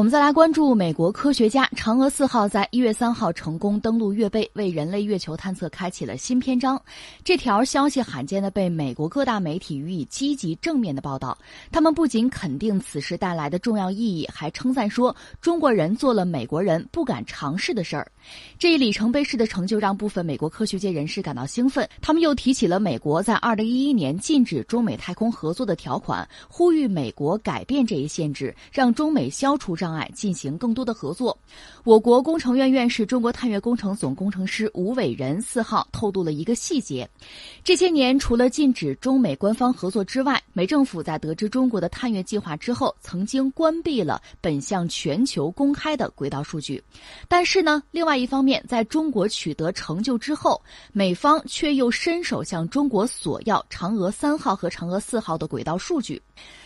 我们再来关注美国科学家嫦娥四号在一月三号成功登陆月背，为人类月球探测开启了新篇章。这条消息罕见的被美国各大媒体予以积极正面的报道。他们不仅肯定此事带来的重要意义，还称赞说中国人做了美国人不敢尝试的事儿。这一里程碑式的成就让部分美国科学界人士感到兴奋。他们又提起了美国在二零一一年禁止中美太空合作的条款，呼吁美国改变这一限制，让中美消除。障碍进行更多的合作。我国工程院院士、中国探月工程总工程师吴伟仁四号透露了一个细节：这些年，除了禁止中美官方合作之外，美政府在得知中国的探月计划之后，曾经关闭了本向全球公开的轨道数据。但是呢，另外一方面，在中国取得成就之后，美方却又伸手向中国索要嫦娥三号和嫦娥四号的轨道数据。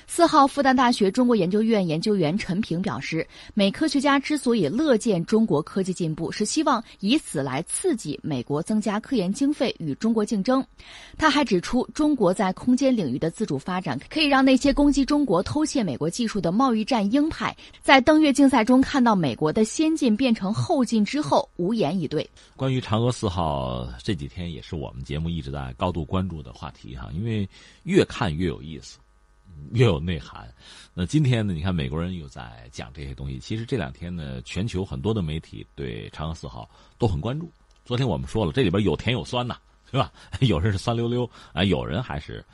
四号，复旦大学中国研究院研究员陈平表示，美科学家之所以乐见中国科技进步，是希望以此来刺激美国增加科研经费与中国竞争。他还指出，中国在空间领域的自主发展，可以让那些攻击中国、偷窃美国技术的贸易战鹰派，在登月竞赛中看到美国的先进变成后进之后，无言以对。关于嫦娥四号，这几天也是我们节目一直在高度关注的话题哈，因为越看越有意思。越有内涵。那今天呢？你看美国人又在讲这些东西。其实这两天呢，全球很多的媒体对嫦娥四号都很关注。昨天我们说了，这里边有甜有酸呐，是吧？有人是酸溜溜啊，有人还是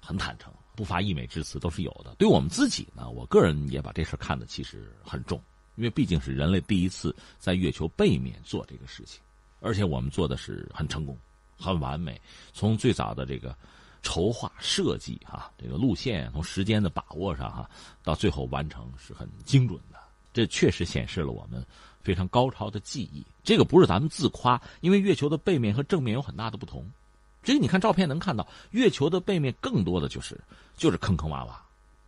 很坦诚，不乏溢美之词，都是有的。对我们自己呢，我个人也把这事看得其实很重，因为毕竟是人类第一次在月球背面做这个事情，而且我们做的是很成功、很完美。从最早的这个。筹划设计哈，这个路线从时间的把握上哈，到最后完成是很精准的。这确实显示了我们非常高超的技艺。这个不是咱们自夸，因为月球的背面和正面有很大的不同。这个你看照片能看到，月球的背面更多的就是就是坑坑洼洼，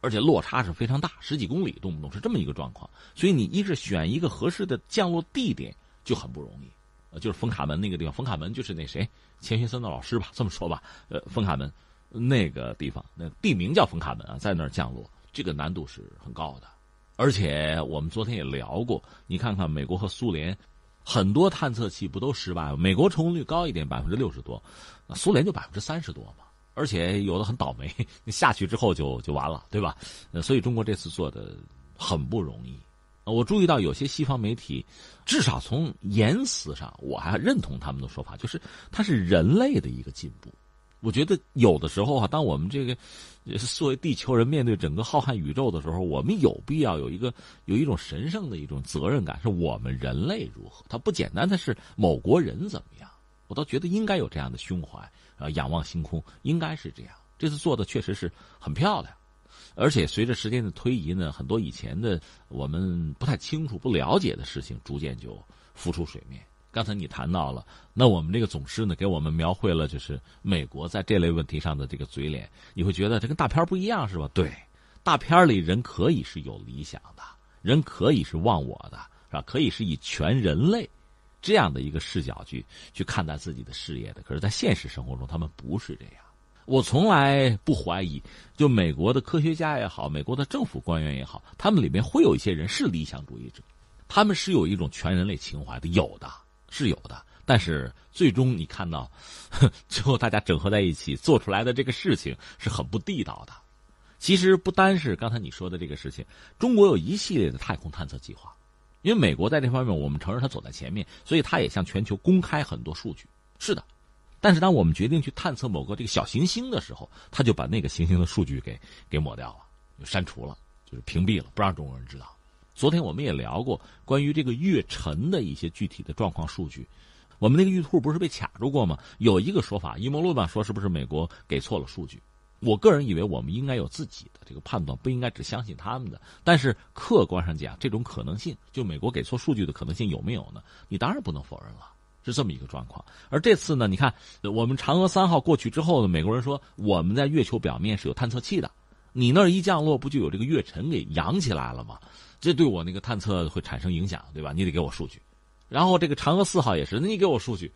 而且落差是非常大，十几公里动不动是这么一个状况。所以你一是选一个合适的降落地点就很不容易。呃，就是冯卡门那个地方，冯卡门就是那谁钱学森的老师吧，这么说吧。呃，冯卡门。那个地方，那地名叫冯卡门啊，在那儿降落，这个难度是很高的。而且我们昨天也聊过，你看看美国和苏联，很多探测器不都失败吗？美国成功率高一点，百分之六十多，苏联就百分之三十多嘛。而且有的很倒霉，下去之后就就完了，对吧？所以中国这次做的很不容易。我注意到有些西方媒体，至少从言辞上，我还认同他们的说法，就是它是人类的一个进步。我觉得有的时候啊，当我们这个作为地球人面对整个浩瀚宇宙的时候，我们有必要有一个有一种神圣的一种责任感，是我们人类如何？它不简单的是某国人怎么样？我倒觉得应该有这样的胸怀呃，仰望星空，应该是这样。这次做的确实是很漂亮，而且随着时间的推移呢，很多以前的我们不太清楚、不了解的事情，逐渐就浮出水面。刚才你谈到了，那我们这个总师呢，给我们描绘了就是美国在这类问题上的这个嘴脸，你会觉得这跟大片不一样是吧？对，大片里人可以是有理想的，人可以是忘我的，是吧？可以是以全人类这样的一个视角去去看待自己的事业的。可是，在现实生活中，他们不是这样。我从来不怀疑，就美国的科学家也好，美国的政府官员也好，他们里面会有一些人是理想主义者，他们是有一种全人类情怀的，有的。是有的，但是最终你看到，最后大家整合在一起做出来的这个事情是很不地道的。其实不单是刚才你说的这个事情，中国有一系列的太空探测计划，因为美国在这方面我们承认它走在前面，所以它也向全球公开很多数据。是的，但是当我们决定去探测某个这个小行星的时候，他就把那个行星的数据给给抹掉了，删除了，就是屏蔽了，不让中国人知道。昨天我们也聊过关于这个月尘的一些具体的状况数据，我们那个玉兔不是被卡住过吗？有一个说法，阴谋论吧，说是不是美国给错了数据？我个人以为我们应该有自己的这个判断，不应该只相信他们的。但是客观上讲，这种可能性，就美国给错数据的可能性有没有呢？你当然不能否认了，是这么一个状况。而这次呢，你看我们嫦娥三号过去之后呢，美国人说我们在月球表面是有探测器的，你那儿一降落，不就有这个月尘给扬起来了吗？这对我那个探测会产生影响，对吧？你得给我数据，然后这个嫦娥四号也是，那你给我数据，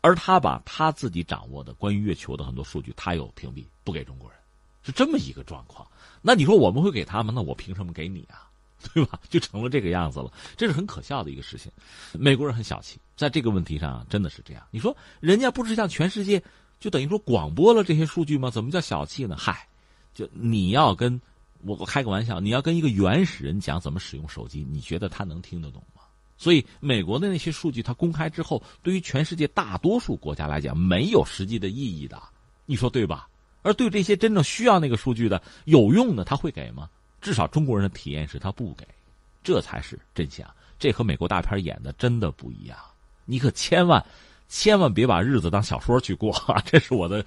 而他把他自己掌握的关于月球的很多数据，他又屏蔽不给中国人，是这么一个状况。那你说我们会给他吗？那我凭什么给你啊？对吧？就成了这个样子了，这是很可笑的一个事情。美国人很小气，在这个问题上真的是这样。你说人家不是向全世界就等于说广播了这些数据吗？怎么叫小气呢？嗨，就你要跟我我开个玩笑，你要跟一个原始人讲怎么使用手机，你觉得他能听得懂吗？所以美国的那些数据他公开之后，对于全世界大多数国家来讲没有实际的意义的，你说对吧？而对这些真正需要那个数据的有用的，他会给吗？至少中国人的体验是他不给，这才是真相。这和美国大片演的真的不一样。你可千万千万别把日子当小说去过啊！这是我的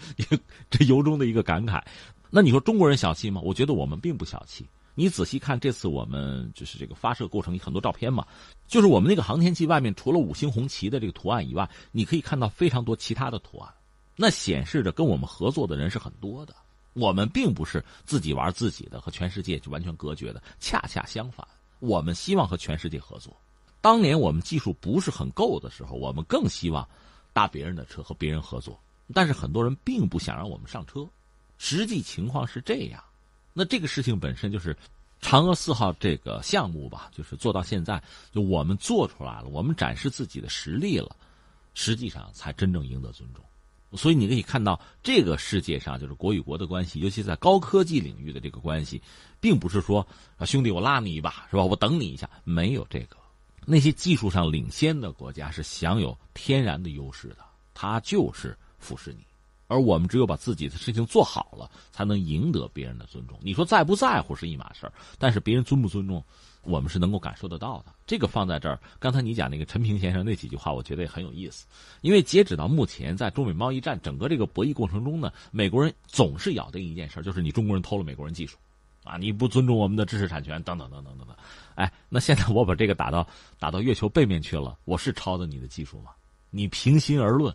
这由衷的一个感慨。那你说中国人小气吗？我觉得我们并不小气。你仔细看这次我们就是这个发射过程很多照片嘛，就是我们那个航天器外面除了五星红旗的这个图案以外，你可以看到非常多其他的图案，那显示着跟我们合作的人是很多的。我们并不是自己玩自己的，和全世界就完全隔绝的。恰恰相反，我们希望和全世界合作。当年我们技术不是很够的时候，我们更希望搭别人的车和别人合作。但是很多人并不想让我们上车。实际情况是这样。那这个事情本身就是嫦娥四号这个项目吧，就是做到现在，就我们做出来了，我们展示自己的实力了，实际上才真正赢得尊重。所以你可以看到，这个世界上就是国与国的关系，尤其在高科技领域的这个关系，并不是说啊兄弟我拉你一把是吧？我等你一下，没有这个。那些技术上领先的国家是享有天然的优势的，他就是俯视你，而我们只有把自己的事情做好了，才能赢得别人的尊重。你说在不在乎是一码事儿，但是别人尊不尊重？我们是能够感受得到的，这个放在这儿。刚才你讲那个陈平先生那几句话，我觉得也很有意思。因为截止到目前，在中美贸易战整个这个博弈过程中呢，美国人总是咬定一件事儿，就是你中国人偷了美国人技术，啊，你不尊重我们的知识产权，等等等等等等。哎，那现在我把这个打到打到月球背面去了，我是抄的你的技术吗？你平心而论，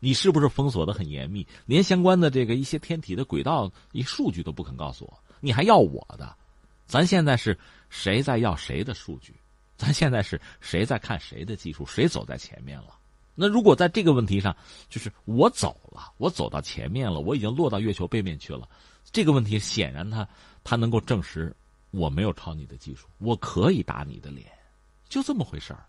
你是不是封锁的很严密，连相关的这个一些天体的轨道一数据都不肯告诉我，你还要我的？咱现在是谁在要谁的数据？咱现在是谁在看谁的技术？谁走在前面了？那如果在这个问题上，就是我走了，我走到前面了，我已经落到月球背面去了，这个问题显然他他能够证实我没有抄你的技术，我可以打你的脸，就这么回事儿。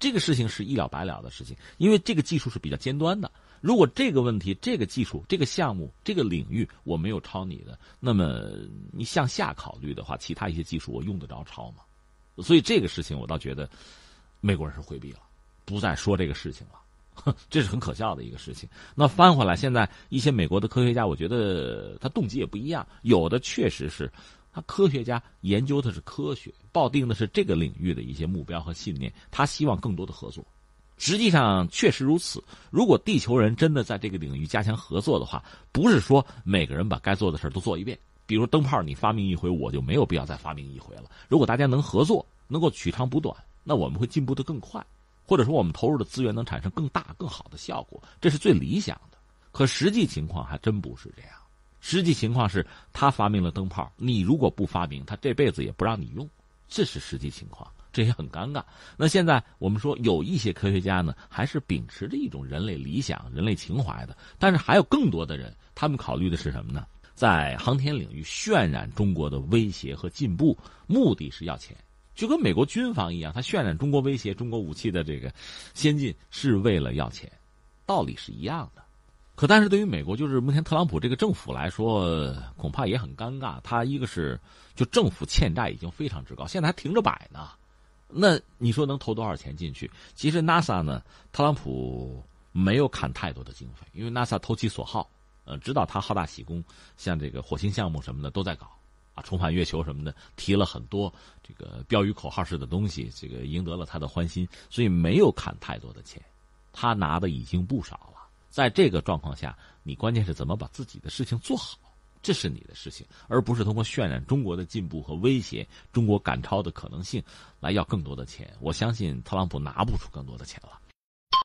这个事情是一了百了的事情，因为这个技术是比较尖端的。如果这个问题、这个技术、这个项目、这个领域我没有抄你的，那么你向下考虑的话，其他一些技术我用得着抄吗？所以这个事情我倒觉得美国人是回避了，不再说这个事情了，这是很可笑的一个事情。那翻回来，现在一些美国的科学家，我觉得他动机也不一样，有的确实是他科学家研究的是科学，抱定的是这个领域的一些目标和信念，他希望更多的合作。实际上确实如此。如果地球人真的在这个领域加强合作的话，不是说每个人把该做的事都做一遍。比如灯泡，你发明一回，我就没有必要再发明一回了。如果大家能合作，能够取长补短，那我们会进步的更快，或者说我们投入的资源能产生更大、更好的效果，这是最理想的。可实际情况还真不是这样。实际情况是他发明了灯泡，你如果不发明，他这辈子也不让你用，这是实际情况。这也很尴尬。那现在我们说有一些科学家呢，还是秉持着一种人类理想、人类情怀的。但是还有更多的人，他们考虑的是什么呢？在航天领域渲染中国的威胁和进步，目的是要钱，就跟美国军方一样，他渲染中国威胁、中国武器的这个先进是为了要钱，道理是一样的。可但是对于美国，就是目前特朗普这个政府来说，恐怕也很尴尬。他一个是就政府欠债已经非常之高，现在还停着摆呢。那你说能投多少钱进去？其实 NASA 呢，特朗普没有砍太多的经费，因为 NASA 投其所好，呃，知道他好大喜功，像这个火星项目什么的都在搞，啊，重返月球什么的，提了很多这个标语口号式的东西，这个赢得了他的欢心，所以没有砍太多的钱，他拿的已经不少了。在这个状况下，你关键是怎么把自己的事情做好。这是你的事情，而不是通过渲染中国的进步和威胁中国赶超的可能性，来要更多的钱。我相信特朗普拿不出更多的钱了。